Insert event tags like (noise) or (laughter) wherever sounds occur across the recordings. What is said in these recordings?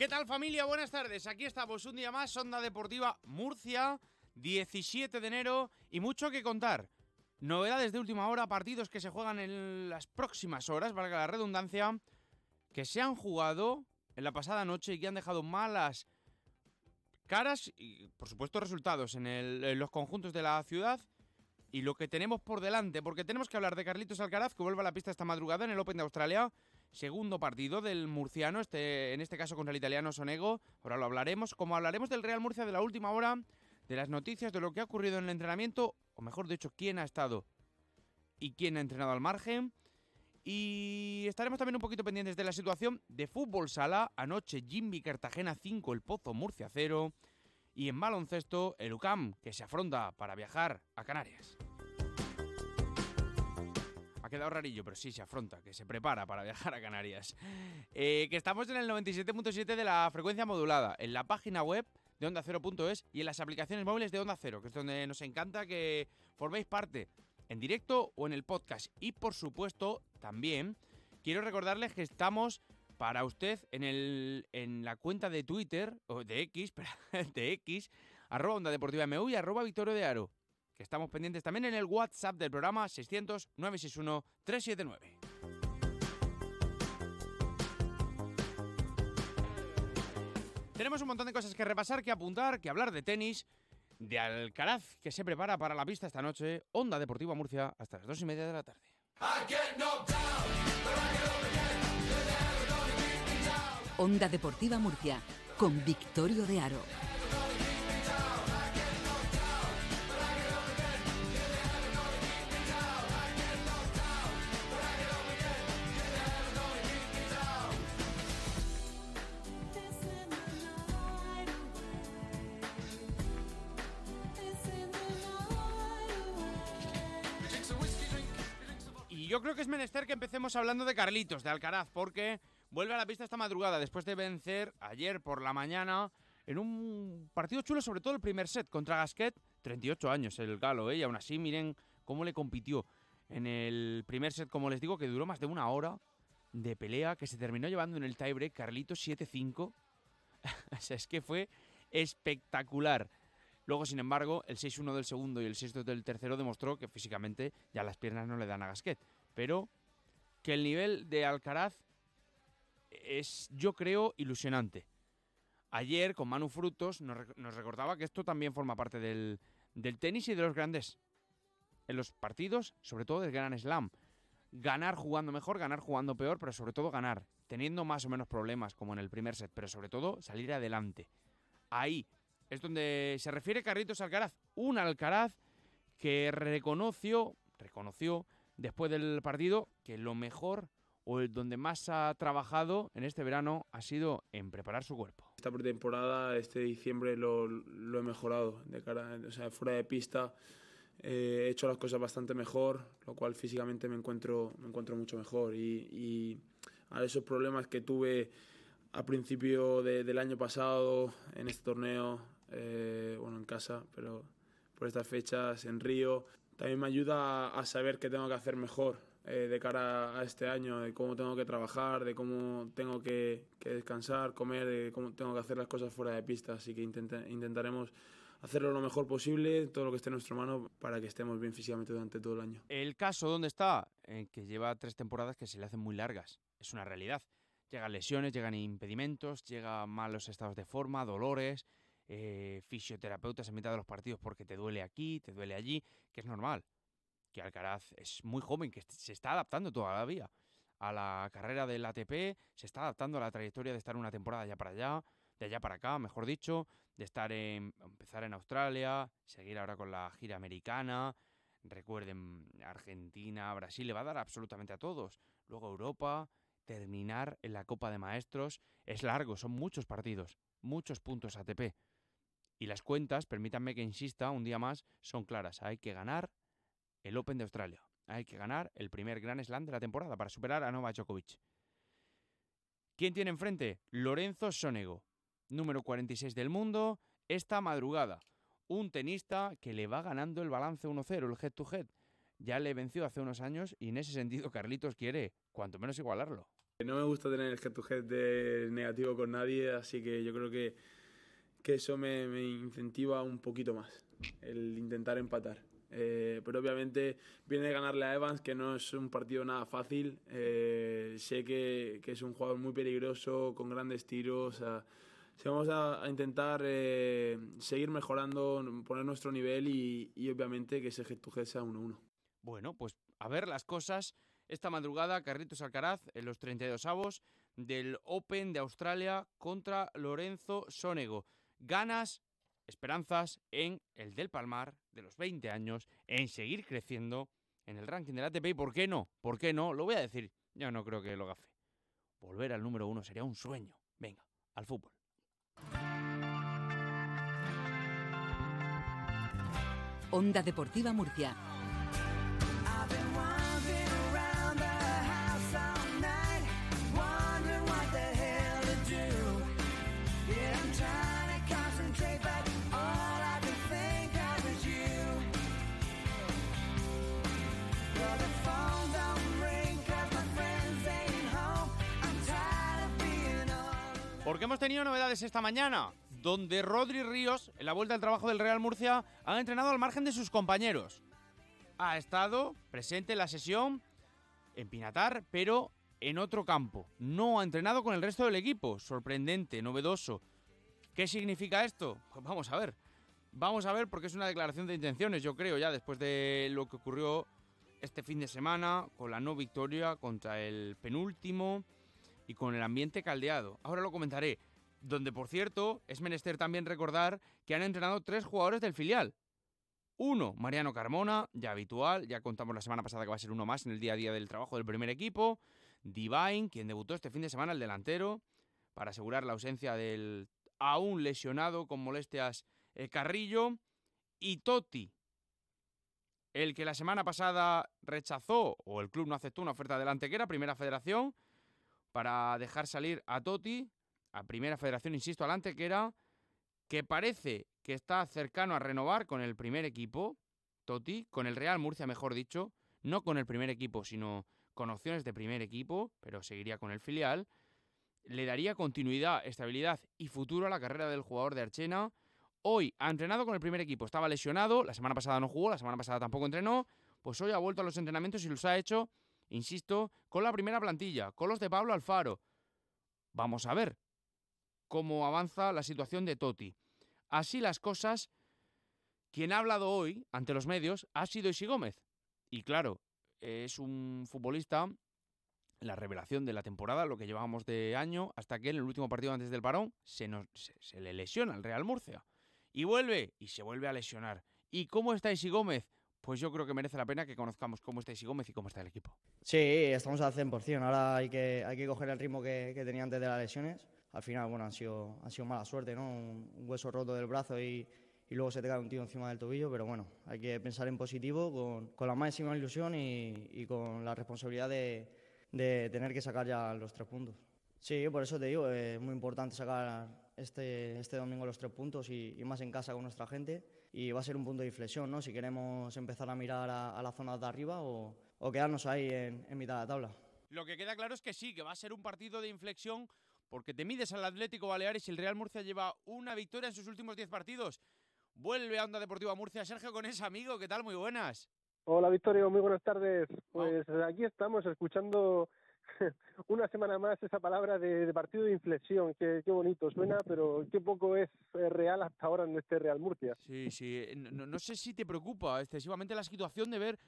¿Qué tal familia? Buenas tardes. Aquí estamos un día más, Onda Deportiva Murcia, 17 de enero y mucho que contar. Novedades de última hora, partidos que se juegan en las próximas horas, valga la redundancia, que se han jugado en la pasada noche y que han dejado malas caras y por supuesto resultados en, en los conjuntos de la ciudad y lo que tenemos por delante, porque tenemos que hablar de Carlitos Alcaraz, que vuelve a la pista esta madrugada en el Open de Australia, segundo partido del murciano, este, en este caso contra el italiano Sonego. Ahora lo hablaremos. Como hablaremos del Real Murcia de la última hora, de las noticias, de lo que ha ocurrido en el entrenamiento, o mejor dicho, quién ha estado y quién ha entrenado al margen. Y estaremos también un poquito pendientes de la situación de fútbol sala. Anoche Jimmy Cartagena 5, el Pozo Murcia 0. Y en baloncesto, el UCAM, que se afronta para viajar a Canarias. Ha quedado rarillo, pero sí se afronta, que se prepara para viajar a Canarias. Eh, que estamos en el 97.7 de la frecuencia modulada, en la página web de Onda Cero.es y en las aplicaciones móviles de Onda Cero, que es donde nos encanta que forméis parte en directo o en el podcast. Y por supuesto, también quiero recordarles que estamos para usted en, el, en la cuenta de Twitter, o de X, (laughs) de X, arroba Onda Deportiva MU y arroba Victorio de Aro que estamos pendientes también en el WhatsApp del programa 600-961-379. Tenemos un montón de cosas que repasar, que apuntar, que hablar de tenis, de Alcaraz, que se prepara para la pista esta noche, Onda Deportiva Murcia, hasta las dos y media de la tarde. Onda Deportiva Murcia, con Victorio de Aro. Que empecemos hablando de Carlitos, de Alcaraz, porque vuelve a la pista esta madrugada después de vencer ayer por la mañana en un partido chulo, sobre todo el primer set contra Gasquet. 38 años el galo, ¿eh? y aún así miren cómo le compitió en el primer set, como les digo, que duró más de una hora de pelea, que se terminó llevando en el tiebreak Carlitos 7-5. (laughs) o sea, es que fue espectacular. Luego, sin embargo, el 6-1 del segundo y el 6-2 del tercero demostró que físicamente ya las piernas no le dan a Gasquet pero que el nivel de Alcaraz es, yo creo, ilusionante. Ayer, con Manu Frutos, nos, recordaba que esto también forma parte del, tenis y de los grandes. En los partidos, sobre todo del Gran Slam. Ganar jugando mejor, ganar jugando peor, pero sobre todo ganar. Teniendo más o menos problemas, como en el primer set, pero sobre todo salir adelante. Ahí es donde se refiere Carritos Alcaraz. Un Alcaraz que reconoció, reconoció después del partido que lo mejor o el donde más ha trabajado en este verano ha sido en preparar su cuerpo. Esta pretemporada, este diciembre lo, he mejorado, de cara, o sea, fuera de pista eh, he hecho las cosas bastante mejor, lo cual físicamente me encuentro, mucho mejor y, a esos problemas que tuve a principio del año pasado en este torneo, eh, bueno, en casa, pero por estas fechas en Río, también me ayuda a, saber qué tengo que hacer mejor eh, de cara a este año, de cómo tengo que trabajar, de cómo tengo que, descansar, comer, de cómo tengo que hacer las cosas fuera de pista. Así que intentaremos hacerlo lo mejor posible, todo lo que esté en nuestra mano, para que estemos bien físicamente durante todo el año. El caso, ¿dónde está? En que lleva tres temporadas que se le hacen muy largas. Es una realidad. Llegan lesiones, llegan impedimentos, llegan malos estados de forma, dolores eh, fisioterapeutas en mitad de los partidos porque te duele aquí, te duele allí, que es normal. Que Alcaraz es muy joven, que se está adaptando todavía a la carrera del ATP, se está adaptando a la trayectoria de estar una temporada allá para allá, de allá para acá, mejor dicho, de estar en, empezar en Australia, seguir ahora con la gira americana, recuerden Argentina, Brasil, le va a dar absolutamente a todos. Luego Europa, terminar en la Copa de Maestros, es largo, son muchos partidos, muchos puntos ATP. Y las cuentas, permítanme que insista un día más, son claras. Hay que ganar el Open de Australia. Hay que ganar el primer Grand Slam de la temporada para superar a Novak Djokovic. ¿Quién tiene enfrente? Lorenzo Sonego, número 46 del mundo, esta madrugada. Un tenista que le va ganando el balance 1-0, el head to head. Ya le venció hace unos años y en ese sentido Carlitos quiere, cuanto menos, igualarlo. No me gusta tener el head to head negativo con nadie, así que yo creo que, que eso me, me incentiva un poquito más, el intentar empatar. Eh, pero obviamente viene de ganarle a Evans, que no es un partido nada fácil. Eh, sé que, es un jugador muy peligroso, con grandes tiros. Vamos a, intentar eh, seguir mejorando, poner nuestro nivel y, obviamente que ese head to head sea 1-1. Bueno, pues a ver las cosas. Esta madrugada, Carritos Alcaraz en los 32 avos del Open de Australia contra Lorenzo Sonego. Ganas, esperanzas en el del Palmar de los 20 años, en seguir creciendo en el ranking del ATP. ¿Y por qué no? ¿Por qué no? Lo voy a decir. Yo no creo que lo gafe. Volver al número uno sería un sueño. Venga, al fútbol. Onda Deportiva Murcia. Porque hemos tenido novedades esta mañana, donde Rodri Ríos, en la vuelta al trabajo del Real Murcia, ha entrenado al margen de sus compañeros. Ha estado presente en la sesión en Pinatar, pero en otro campo. No ha entrenado con el resto del equipo. Sorprendente, novedoso. ¿Qué significa esto? Pues vamos a ver. Vamos a ver porque es una declaración de intenciones, yo creo, ya después de lo que ocurrió este fin de semana con la no victoria contra el penúltimo y con el ambiente caldeado. Ahora lo comentaré. Donde, por cierto, es menester también recordar que han entrenado tres jugadores del filial. Uno, Mariano Carmona, ya habitual, ya contamos la semana pasada que va a ser uno más en el día a día del trabajo del primer equipo. Divine, quien debutó este fin de semana, el delantero, para asegurar la ausencia del aún lesionado con molestias eh, Carrillo. Y Totti, el que la semana pasada rechazó, o el club no aceptó una oferta de era primera federación, para dejar salir a Totti, a Primera Federación, insisto, al Antequera, que parece que está cercano a renovar con el primer equipo, Totti, con el Real Murcia, mejor dicho, no con el primer equipo, sino con opciones de primer equipo, pero seguiría con el filial, le daría continuidad, estabilidad y futuro a la carrera del jugador de Archena. Hoy ha entrenado con el primer equipo, estaba lesionado, la semana pasada no jugó, la semana pasada tampoco entrenó, pues hoy ha vuelto a los entrenamientos y los ha hecho insisto, con la primera plantilla, con los de Pablo Alfaro. Vamos a ver cómo avanza la situación de Totti. Así las cosas, quien ha hablado hoy ante los medios ha sido Isi Gómez. Y claro, es un futbolista, la revelación de la temporada, lo que llevábamos de año, hasta que en el último partido antes del parón se, nos, se, le lesiona al Real Murcia. Y vuelve, y se vuelve a lesionar. ¿Y cómo está Isi Gómez? Pues yo creo que merece la pena que conozcamos cómo está Isi Gómez y cómo está el equipo. Sí, estamos al 100%. Ahora hay que, hay que coger el ritmo que, tenía antes de las lesiones. Al final, bueno, han sido, han sido mala suerte, ¿no? Un, hueso roto del brazo y, y, luego se te cae un tío encima del tobillo, pero bueno, hay que pensar en positivo, con, con la máxima ilusión y, y, con la responsabilidad de, de tener que sacar ya los tres puntos. Sí, por eso te digo, es muy importante sacar este, este domingo los tres puntos y más en casa con nuestra gente y va a ser un punto de inflexión, ¿no? Si queremos empezar a mirar a, la zona de arriba o, quedarnos ahí en, mitad de la tabla. Lo que queda claro es que sí, que va a ser un partido de inflexión porque te mides al Atlético Baleares y el Real Murcia lleva una victoria en sus últimos 10 partidos. Vuelve a Onda Deportiva Murcia. Sergio con ese amigo, ¿qué tal? Muy buenas. Hola Victorio, muy buenas tardes. Pues aquí estamos escuchando (laughs) una semana más esa palabra de, partido de inflexión, qué, bonito suena, pero qué poco es eh, real hasta ahora en este Real Murcia. Sí, sí, eh, no, sé si te preocupa excesivamente la situación de ver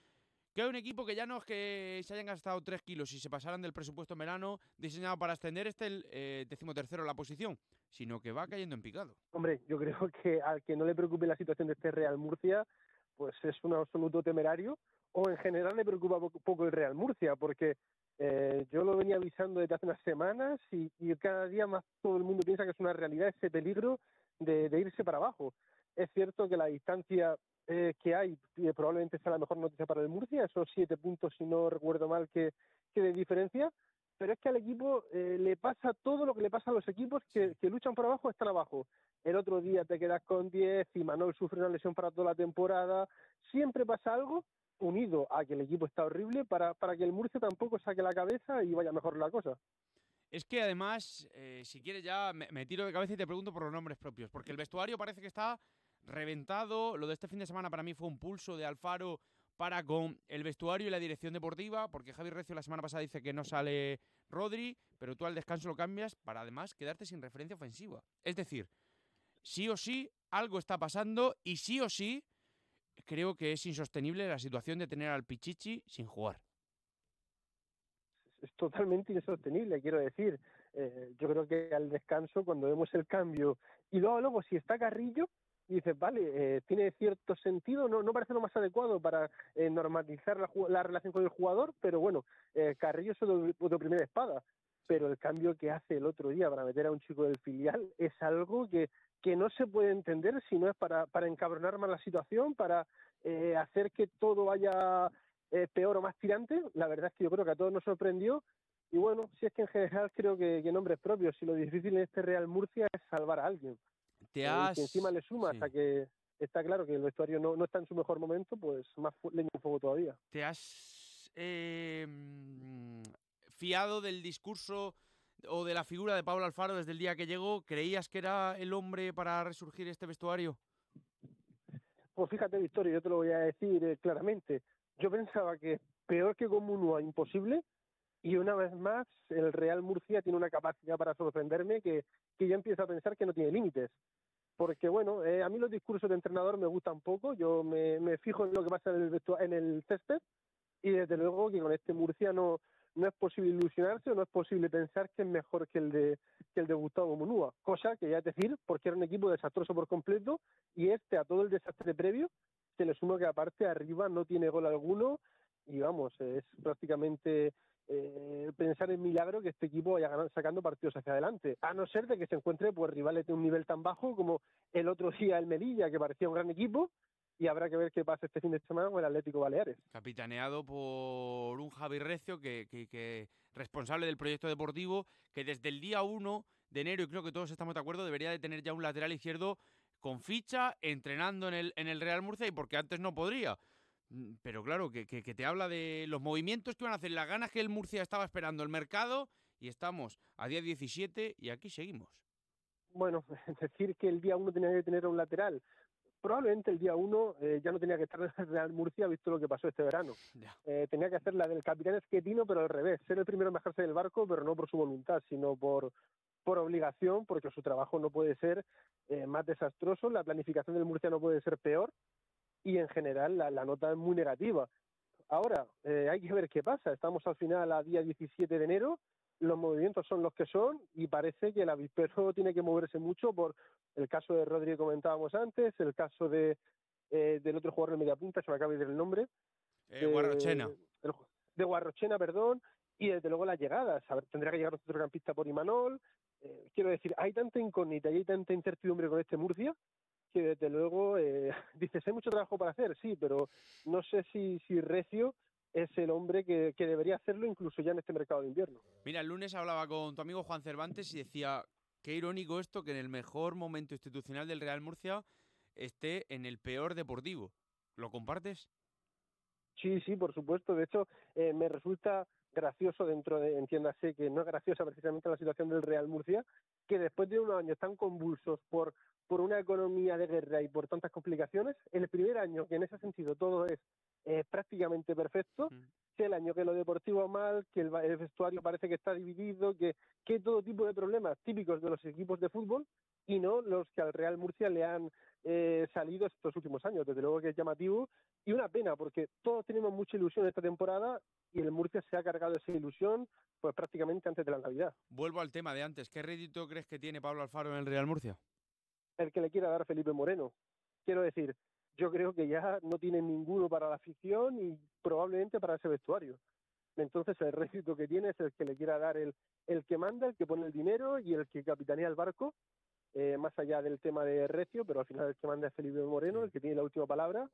que hay un equipo que ya no es que se hayan gastado 3 kilos y se pasaran del presupuesto en verano diseñado para extender este el eh, decimotercero la posición, sino que va cayendo en picado. Hombre, yo creo (laughs) que al que no le preocupe la situación de este Real Murcia, pues es un absoluto temerario, o en general le preocupa poco el Real Murcia, porque eh, yo lo venía avisando desde hace unas semanas y, cada día más todo el mundo piensa que es una realidad ese peligro de, irse para abajo. Es cierto que la distancia eh, que hay eh, probablemente sea la mejor noticia para el Murcia, esos siete puntos, si no recuerdo mal, que, que de diferencia, pero es que al equipo le pasa todo lo que le pasa a los equipos que, que luchan por abajo, están abajo. El otro día te quedas con 10 y Manuel sufre una lesión para toda la temporada. Siempre pasa algo unido a que el equipo está horrible para, para que el Murcia tampoco saque la cabeza y vaya mejor la cosa. Es que además, eh, si quieres ya me, me, tiro de cabeza y te pregunto por los nombres propios, porque el vestuario parece que está reventado. Lo de este fin de semana para mí fue un pulso de Alfaro para con el vestuario y la dirección deportiva, porque Javi Recio la semana pasada dice que no sale Rodri, pero tú al descanso lo cambias para además quedarte sin referencia ofensiva. Es decir, sí o sí algo está pasando y sí o sí creo que es insostenible la situación de tener al Pichichi sin jugar. Es totalmente insostenible, quiero decir. Eh, yo creo que al descanso, cuando vemos el cambio, y luego, luego si está Carrillo, dices, vale, eh, tiene cierto sentido, no, no parece lo más adecuado para eh, normalizar la, la, relación con el jugador, pero bueno, eh, Carrillo es de primera espada, pero el cambio que hace el otro día para meter a un chico del filial (laughs) es algo que, que no se puede entender si no es para, para encabronar más la situación, para eh, hacer que todo vaya eh, peor o más tirante. La verdad es que yo creo que a todos nos sorprendió. Y bueno, si es que en general creo que, que nombres propios, si lo difícil en este Real Murcia es salvar a alguien. Te has... Y que encima le sumas sí. a que está claro que el vestuario no, no está en su mejor momento, pues más leña en fuego todavía. ¿Te has eh, mm, fiado del discurso o de la figura de Pablo Alfaro desde el día que llegó? ¿Creías que era el hombre para resurgir este vestuario? Pues fíjate, Victoria, yo te lo voy a decir eh, claramente. Yo pensaba que peor que Comunua, imposible, y una vez más el Real Murcia tiene una capacidad para sorprenderme que, que yo empiezo a pensar que no tiene límites. Porque bueno, eh, a mí los discursos de entrenador me gustan poco, yo me, me fijo en lo que pasa en el, en el césped y desde luego que con este Murcia no, es posible ilusionarse o no es posible pensar que es mejor que el de que el de Gustavo Munúa, cosa que ya es decir, porque era un equipo desastroso por completo y este a todo el desastre previo se le suma que aparte arriba no tiene gol alguno y vamos, es prácticamente eh, pensar en milagro que este equipo vaya ganando, sacando partidos hacia adelante, a no ser de que se encuentre pues rivales de un nivel tan bajo como el otro día el Melilla, que parecía un gran equipo, y habrá que ver qué pasa este fin de semana con el Atlético Baleares. Capitaneado por un Javi Recio, que, que, que, responsable del proyecto deportivo, que desde el día 1 de enero, y creo que todos estamos de acuerdo, debería de tener ya un lateral izquierdo con ficha, entrenando en el, en el Real Murcia, y porque antes no podría. Pero claro, que, que, que te habla de los movimientos que van a hacer, las ganas que el Murcia estaba esperando el mercado, y estamos a día 17 y aquí seguimos. Bueno, (laughs) decir que el día 1 tenía que tener un lateral, probablemente el día 1 eh, ya no tenía que estar en el Real Murcia, visto lo que pasó este verano. Eh, tenía que hacer la del capitán Esquetino, pero al revés, ser el primero en bajarse del barco, pero no por su voluntad, sino por, por obligación, porque su trabajo no puede ser eh, más desastroso, la planificación del Murcia no puede ser peor, y en general la, la nota es muy negativa. Ahora, eh, hay que ver qué pasa. Estamos al final a día 17 de enero, los movimientos son los que son y parece que el avispero tiene que moverse mucho por el caso de Rodri que comentábamos antes, el caso de eh, del otro jugador de media punta, se me acaba de decir el nombre. Eh, Guarrochena. De, de Guarrochena, perdón, y desde luego las llegadas. A ver, tendrá que llegar otro campista por Imanol. Eh, quiero decir, hay tanta incógnita y hay tanta incertidumbre con este Murcia que desde luego eh, (laughs) dices, hay mucho trabajo para hacer, sí, pero no sé si, si Recio es el hombre que, que, debería hacerlo incluso ya en este mercado de invierno. Mira, el lunes hablaba con tu amigo Juan Cervantes y decía, qué irónico esto que en el mejor momento institucional del Real Murcia esté en el peor deportivo. ¿Lo compartes? Sí, sí, por supuesto. De hecho, eh, me resulta gracioso dentro de, entiéndase que no es graciosa precisamente la situación del Real Murcia, que después de unos años tan convulsos por, por una economía de guerra y por tantas complicaciones, el primer año que en ese sentido todo es eh, prácticamente perfecto, mm. que el año que lo deportivo mal, que el, el, vestuario parece que está dividido, que, que todo tipo de problemas típicos de los equipos de fútbol y no los que al Real Murcia le han eh, salido estos últimos años. Desde luego que es llamativo y una pena porque todos tenemos mucha ilusión esta temporada y el Murcia se ha cargado esa ilusión pues prácticamente antes de la Navidad. Vuelvo al tema de antes. ¿Qué rédito crees que tiene Pablo Alfaro en el Real Murcia? El que le quiera dar Felipe Moreno. Quiero decir, yo creo que ya no tiene ninguno para la afición y probablemente para ese vestuario. Entonces el rédito que tiene es el que le quiera dar el, el que manda, el que pone el dinero y el que capitanea el barco, eh, más allá del tema de Recio, pero al final el que manda es Felipe Moreno, el que tiene la última palabra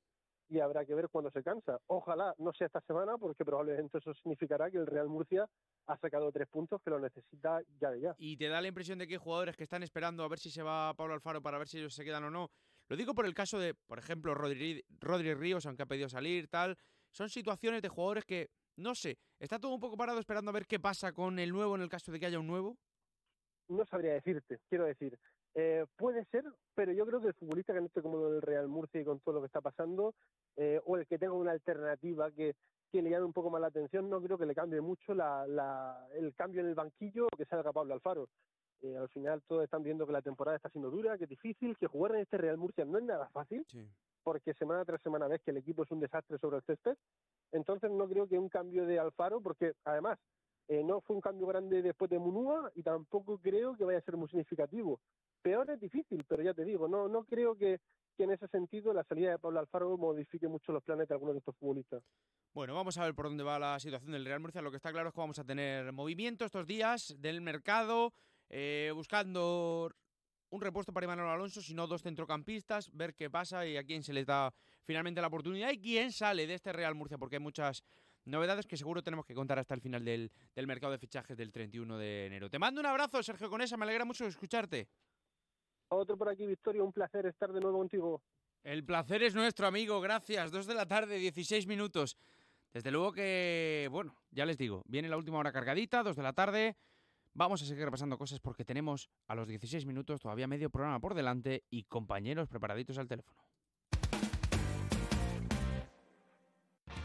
y habrá que ver cuándo se cansa. Ojalá no sea esta semana, porque probablemente eso significará que el Real Murcia ha sacado tres puntos que lo necesita ya de ya. ¿Y te da la impresión de que hay jugadores que están esperando a ver si se va Pablo Alfaro para ver si ellos se quedan o no? Lo digo por el caso de, por ejemplo, Rodri, Rodri Ríos, aunque ha pedido salir, tal, son situaciones de jugadores que, no sé, está todo un poco parado esperando a ver qué pasa con el nuevo en el caso de que haya un nuevo. No sabría decirte, quiero decir. Eh, puede ser, pero yo creo que el futbolista que no esté cómodo en el Real Murcia y con todo lo que está pasando, eh, o el que tenga una alternativa que, que le llame un poco más la atención, no creo que le cambie mucho la, la, el cambio en el banquillo o que salga Pablo Alfaro. Eh, al final todos están viendo que la temporada está siendo dura, que es difícil, que jugar en este Real Murcia no es nada fácil, porque semana tras semana ves que el equipo es un desastre sobre el césped. Entonces no creo que un cambio de Alfaro, porque además eh, no fue un cambio grande después de Munúa y tampoco creo que vaya a ser muy significativo. Peor es difícil, pero ya te digo, no, no creo que, en ese sentido la salida de Pablo Alfaro modifique mucho los planes de algunos de estos futbolistas. Bueno, vamos a ver por dónde va la situación del Real Murcia. Lo que está claro es que vamos a tener movimiento estos días del mercado, eh, buscando un repuesto para Imanol Alonso, si no dos centrocampistas, ver qué pasa y a quién se les da finalmente la oportunidad y quién sale de este Real Murcia, porque hay muchas novedades que seguro tenemos que contar hasta el final del, del mercado de fichajes del 31 de enero. Te mando un abrazo, Sergio Conesa, me alegra mucho escucharte. Otro por aquí, Victoria, un placer estar de nuevo contigo. El placer es nuestro, amigo, gracias. Dos de la tarde, 16 minutos. Desde luego que, bueno, ya les digo, viene la última hora cargadita, dos de la tarde. Vamos a seguir repasando cosas porque tenemos a los 16 minutos todavía medio programa por delante y compañeros preparaditos al teléfono.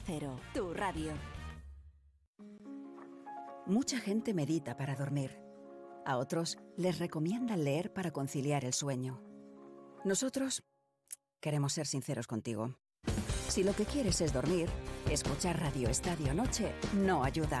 Cero, tu radio. Mucha gente medita para dormir. A otros les recomiendan leer para conciliar el sueño. Nosotros queremos ser sinceros contigo. Si lo que quieres es dormir, escuchar Radio Estadio Noche no ayuda.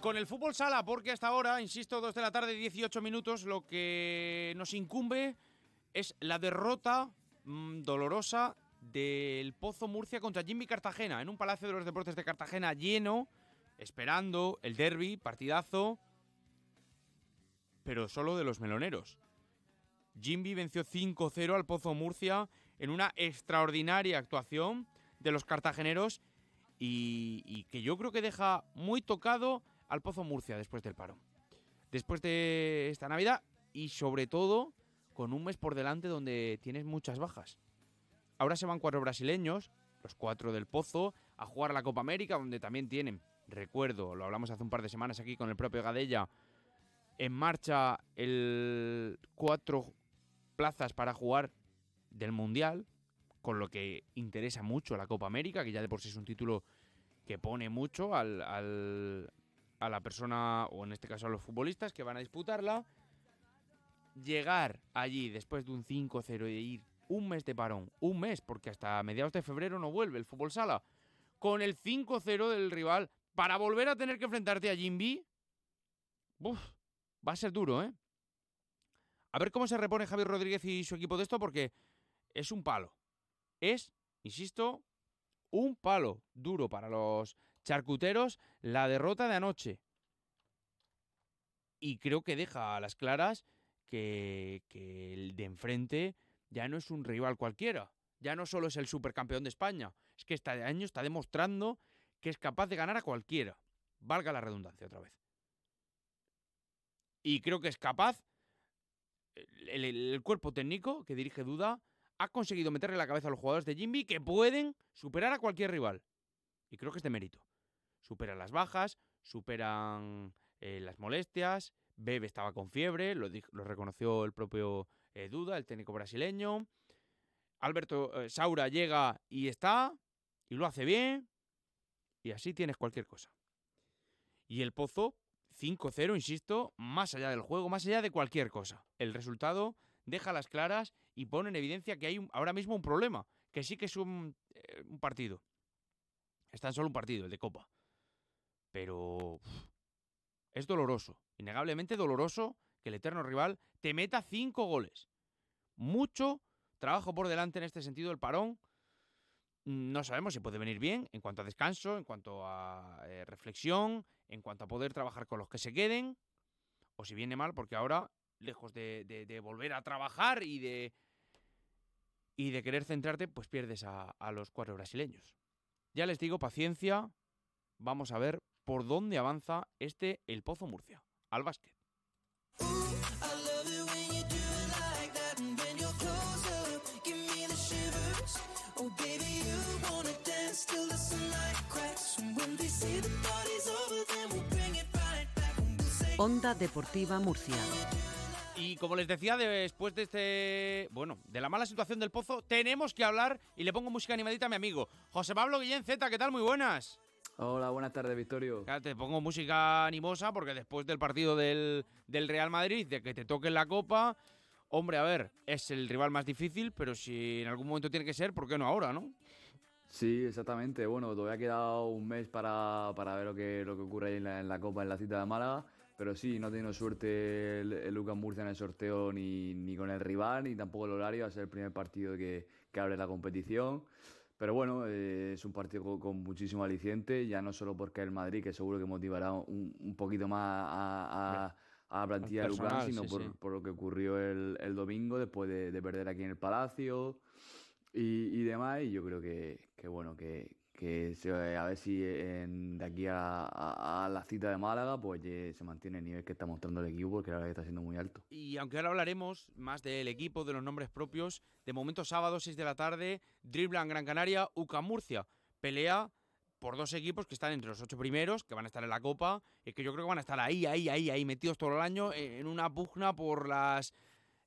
Con el fútbol sala, porque hasta ahora, insisto, 2 de la tarde, 18 minutos, lo que nos incumbe es la derrota mm, dolorosa del Pozo Murcia contra Jimmy Cartagena, en un Palacio de los Deportes de Cartagena lleno, esperando el derby, partidazo, pero solo de los meloneros. Jimmy venció 5-0 al Pozo Murcia en una extraordinaria actuación de los cartageneros y, y que yo creo que deja muy tocado al Pozo Murcia después del paro. Después de esta Navidad y sobre todo con un mes por delante donde tienes muchas bajas. Ahora se van cuatro brasileños, los cuatro del Pozo, a jugar a la Copa América, donde también tienen, recuerdo, lo hablamos hace un par de semanas aquí con el propio Gadella, en marcha el cuatro plazas para jugar del Mundial, con lo que interesa mucho la Copa América, que ya de por sí es un título que pone mucho al, al, a la persona, o en este caso a los futbolistas que van a disputarla, llegar allí después de un 5-0 y ir un mes de parón, un mes, porque hasta mediados de febrero no vuelve el fútbol sala, con el 5-0 del rival, para volver a tener que enfrentarte a Jimby, va a ser duro, ¿eh? A ver cómo se repone Javier Rodríguez y su equipo de esto, porque es un palo. Es, insisto, un palo duro para los charcuteros la derrota de anoche. Y creo que deja a las claras que, el de enfrente ya no es un rival cualquiera. Ya no solo es el supercampeón de España. Es que este año está demostrando que es capaz de ganar a cualquiera. Valga la redundancia otra vez. Y creo que es capaz. El, el, cuerpo técnico que dirige Duda ha conseguido meterle la cabeza a los jugadores de Jimby que pueden superar a cualquier rival. Y creo que es de mérito. Superan las bajas, superan eh, las molestias. Bebe estaba con fiebre, lo, reconoció el propio eh, Duda, el técnico brasileño. Alberto eh, Saura llega y está, y lo hace bien, y así tienes cualquier cosa. Y el Pozo, 5-0, insisto, más allá del juego, más allá de cualquier cosa. El resultado deja las claras y pone en evidencia que hay ahora mismo un problema, que sí que es un, un partido. Está en solo un partido, el de Copa. Pero es doloroso, innegablemente doloroso que el eterno rival te meta cinco goles. Mucho trabajo por delante en este sentido, el parón. No sabemos si puede venir bien en cuanto a descanso, en cuanto a eh, reflexión, en cuanto a poder trabajar con los que se queden, o si viene mal, porque ahora, lejos de, volver a trabajar y de, y de querer centrarte, pues pierdes a los cuatro brasileños. Ya les digo, paciencia, vamos a ver por dónde avanza este El Pozo Murcia, al básquet. Onda Deportiva Murcia. Y como les decía, después de este, bueno, de la mala situación del pozo, tenemos que hablar y le pongo música animadita a mi amigo José Pablo Guillén Z, ¿qué tal? Muy buenas. Hola, buenas tardes, Victorio. Claro, te pongo música animosa porque después del partido del, del Real Madrid, de que te toquen la copa, hombre, a ver, es el rival más difícil, pero si en algún momento tiene que ser, ¿por qué no ahora, no? Sí, exactamente. Bueno, todavía ha quedado un mes para, para ver lo que, lo que ocurre ahí en la, en la Copa, en la cita de Málaga. Pero sí, no ha tenido suerte el, el Lucas Murcia en el sorteo ni, ni con el rival, ni tampoco el horario. Va a ser el primer partido que, que abre la competición. Pero bueno, eh, es un partido con, con, muchísimo aliciente, ya no solo porque el Madrid, que seguro que motivará un, un poquito más a, a, a la plantilla de Lucas, sino sí, por, sí. por, lo que ocurrió el, el domingo después de, de, perder aquí en el Palacio y, y demás. Y yo creo que, que bueno, que, que se, a ver si en, de aquí a, a, la cita de Málaga pues se mantiene el nivel que está mostrando el equipo porque que está siendo muy alto. Y aunque ahora hablaremos más del equipo, de los nombres propios, de momento sábado 6 de la tarde, Driblan Gran Canaria, UCA Murcia, pelea por dos equipos que están entre los ocho primeros, que van a estar en la Copa, y que yo creo que van a estar ahí, ahí, ahí, ahí, metidos todo el año en una pugna por las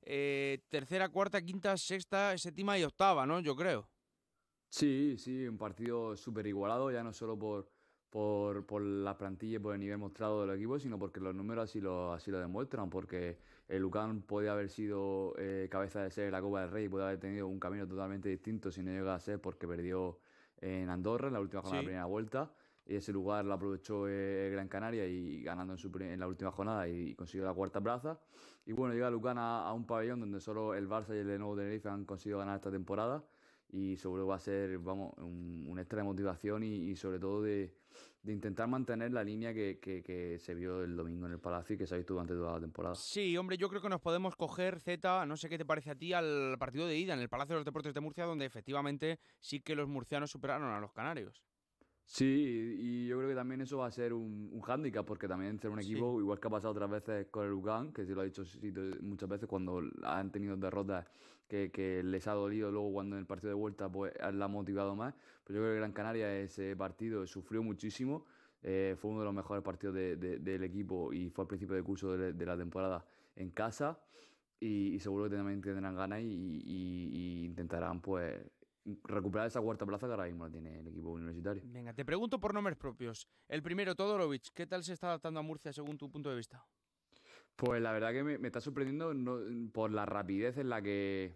eh, tercera, cuarta, quinta, sexta, séptima y octava, ¿no? Yo creo. Sí, sí, un partido súper igualado, ya no solo por, por, por la plantilla y por el nivel mostrado del equipo, sino porque los números así lo, así lo demuestran, porque el Lucan puede haber sido eh, cabeza de ser la Copa del Rey, puede haber tenido un camino totalmente distinto si no llega a ser porque perdió en Andorra en la última jornada sí. de la primera vuelta, y ese lugar lo aprovechó eh, Gran Canaria y ganando en, su, en la última jornada y, consiguió la cuarta plaza. Y bueno, llega Lucan a, a un pabellón donde solo el Barça y el Lenovo Tenerife han conseguido ganar esta temporada y seguro va a ser vamos, un, un extra de motivación y, sobre todo de, de, intentar mantener la línea que, que, que, se vio el domingo en el Palacio y que se ha visto durante toda la temporada. Sí, hombre, yo creo que nos podemos coger, Z, no sé qué te parece a ti, al partido de ida en el Palacio de los Deportes de Murcia, donde efectivamente sí que los murcianos superaron a los canarios. Sí, y yo creo que también eso va a ser un, un hándicap, porque también ser un equipo, sí. igual que ha pasado otras veces con el Lugan, que sí lo ha dicho muchas veces cuando han tenido derrotas que, que, les ha dolido luego cuando en el partido de vuelta pues la ha motivado más. Pero yo creo que Gran Canaria ese partido sufrió muchísimo. Eh, fue uno de los mejores partidos de, de, del equipo y fue al principio del curso de, de la temporada en casa. Y, y, seguro que también tendrán ganas y, y, y, intentarán pues recuperar esa cuarta plaza que ahora mismo la tiene el equipo universitario. Venga, te pregunto por nombres propios. El primero, Todorovic, ¿qué tal se está adaptando a Murcia según tu punto de vista? Pues la verdad que me, me está sorprendiendo no, por la rapidez en la que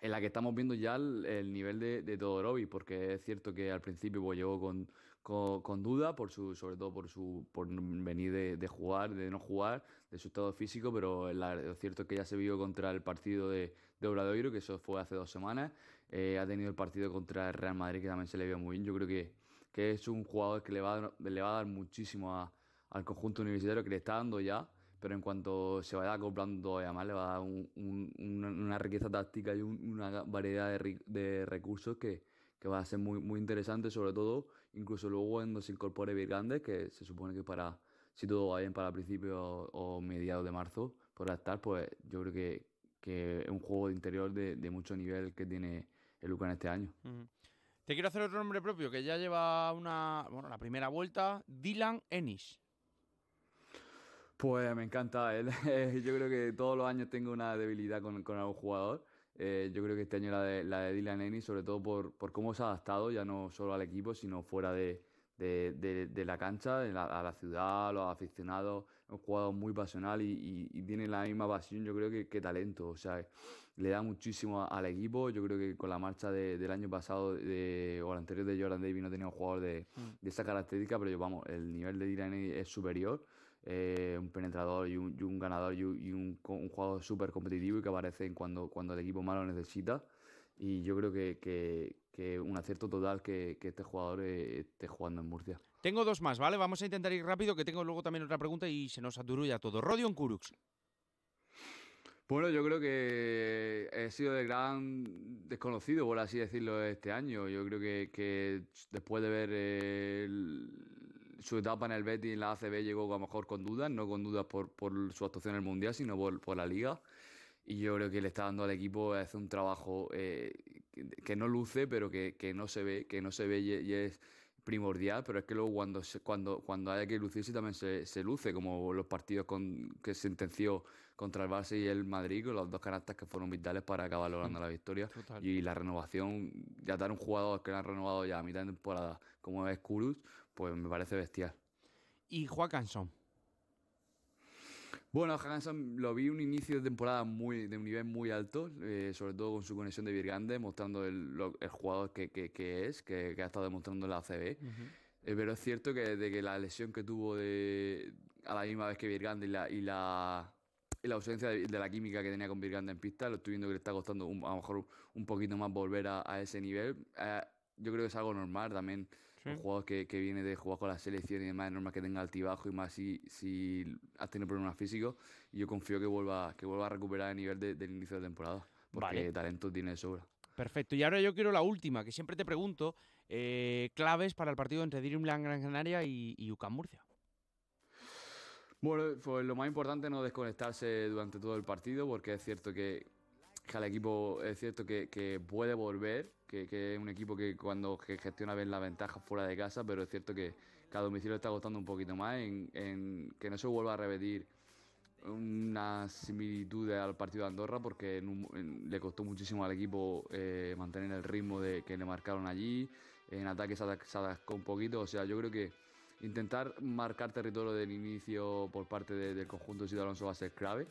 en la que estamos viendo ya el, el nivel de, de Todorovic, porque es cierto que al principio pues, llegó con, con, con, duda, por su, sobre todo por su por venir de, de, jugar, de no jugar, de su estado físico, pero la, lo cierto es que ya se vio contra el partido de, de Obradoiro, que eso fue hace dos semanas, eh, ha tenido el partido contra el Real Madrid, que también se le vio muy bien, yo creo que, que es un jugador que le va a dar, le va a dar muchísimo a, al conjunto universitario, que le está dando ya, pero en cuanto se vaya acoplando todavía más, le va a dar un, un, una, una, riqueza táctica y un, una variedad de, de recursos que, que, va a ser muy, muy interesante, sobre todo, incluso luego cuando se incorpore Virgandes, que se supone que para, si todo va bien para principios o, o mediados de marzo, podrá estar, pues yo creo que, que es un juego de interior de, de mucho nivel que tiene el Lucan este año. Uh -huh. Te quiero hacer otro nombre propio, que ya lleva una, bueno, la primera vuelta, Dylan Ennis. Pues me encanta él. (laughs) Yo creo que todos los años tengo una debilidad con, con algún jugador. Eh, yo creo que este año la de, la de Dylan Ennis, sobre todo por, por cómo se ha adaptado, ya no solo al equipo, sino fuera de, de, de, la cancha, la, a la ciudad, a los aficionados. Un jugador muy pasional y, y, y, tiene la misma pasión, yo creo, que, que talento. O sea, le da muchísimo al equipo. Yo creo que con la marcha de, del año pasado de, o el anterior de Jordan Davis no tenía un jugador de, mm. de esa característica, pero yo, vamos, el nivel de Dylan es superior. Eh, un penetrador y un, y un ganador y un, y un, un jugador súper competitivo y que aparece cuando, cuando el equipo malo necesita. Y yo creo que, que, que un acierto total que, que este jugador eh, esté jugando en Murcia. Tengo dos más, ¿vale? Vamos a intentar ir rápido, que tengo luego también otra pregunta y se nos aturulla todo. Rodion Kurux. Bueno, yo creo que he sido de gran desconocido, por así decirlo, este año. Yo creo que, después de ver el, su etapa en el Betis en la ACB llegó a lo mejor con dudas, no con dudas por, su actuación en el Mundial, sino por, por, la Liga. Y yo creo que le está dando al equipo hace un trabajo eh, que, no luce, pero que, no se ve, que no se ve y es primordial, pero es que luego cuando cuando cuando haya que lucirse también se, se luce, como los partidos con, que sentenció contra el Barça y el Madrid, con los dos canastas que fueron vitales para acabar logrando la victoria. Total. Y la renovación, ya dar un jugador que lo han renovado ya a mitad de temporada, como es Kurus, pues me parece bestial. ¿Y Juan Canson? Bueno, Hanson lo vi un inicio de temporada muy de un nivel muy alto, eh, sobre todo con su conexión de Virgande, mostrando el, lo, el jugador que, que, que es, que, que, ha estado demostrando en la ACB. Uh -huh. eh, pero es cierto que de que la lesión que tuvo de, a la misma vez que Virgande y la, y la, y la ausencia de, de, la química que tenía con Virgande en pista, lo estoy viendo que le está costando un, a lo mejor un poquito más volver a, a ese nivel. Eh, yo creo que es algo normal también Sí. Un jugador que, que, viene de jugar con la selección y demás, es normal que tenga altibajo y más si, si has tenido problemas físicos. Y yo confío que vuelva, que vuelva a recuperar el nivel de, del inicio de temporada, porque vale. talento tiene de sobra. Perfecto. Y ahora yo quiero la última, que siempre te pregunto, eh, claves para el partido entre Dreamland Gran Canaria y, y UCAM Murcia. Bueno, pues lo más importante es no desconectarse durante todo el partido, porque es cierto que que al equipo es cierto que, que puede volver, que, que, es un equipo que cuando gestiona bien la ventaja fuera de casa, pero es cierto que, cada domicilio está costando un poquito más, en, en, que no se vuelva a repetir una similitud al partido de Andorra, porque en un, en, le costó muchísimo al equipo eh, mantener el ritmo de que le marcaron allí, en ataque se, atascó un poquito, o sea, yo creo que intentar marcar territorio del inicio por parte de, del conjunto de Alonso va a ser clave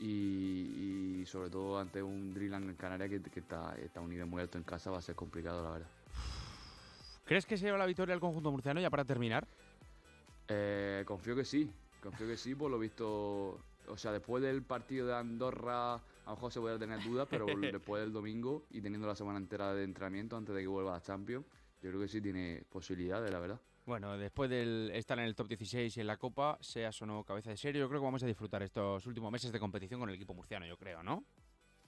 y, y, sobre todo ante un Dreamland en Canarias que, que, está, está a un nivel muy alto en casa va a ser complicado, la verdad. ¿Crees que se lleva la victoria al conjunto murciano ya para terminar? Eh, confío que sí, confío que sí, por lo visto, o sea, después del partido de Andorra a lo mejor se puede tener dudas, pero (laughs) después del domingo y teniendo la semana entera de entrenamiento antes de que vuelva a Champions, yo creo que sí tiene posibilidades, la verdad. Bueno, después de estar en el top 16 y en la Copa, seas o no cabeza de serie, yo creo que vamos a disfrutar estos últimos meses de competición con el equipo murciano, yo creo, ¿no?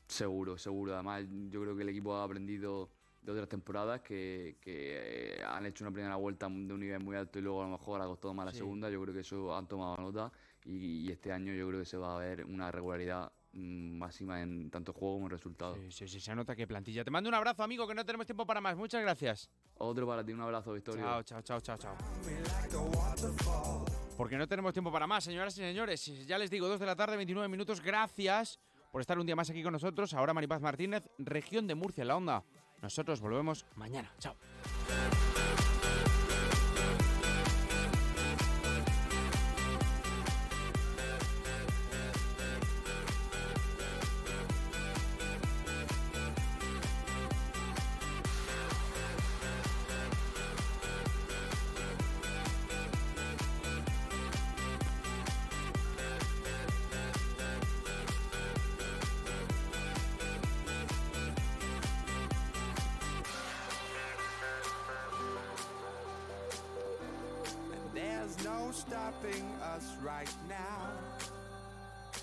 Seguro, seguro. Además, yo creo que el equipo ha aprendido de otras temporadas que, que han hecho una primera vuelta de un nivel muy alto y luego a lo mejor ha costado más la sí. segunda. Yo creo que eso han tomado nota y, y, este año yo creo que se va a ver una regularidad máxima en tanto juego como en resultado. Sí, sí, sí, se nota que plantilla. Te mando un abrazo, amigo, que no tenemos tiempo para más. Muchas gracias. Otro para ti, un abrazo, Victoria. Chao, chao, chao, chao, chao. Porque no tenemos tiempo para más, señoras y señores. Ya les digo, 2 de la tarde, 29 minutos. Gracias por estar un día más aquí con nosotros. Ahora Maripaz Martínez, región de Murcia, en la onda. Nosotros volvemos mañana. Chao.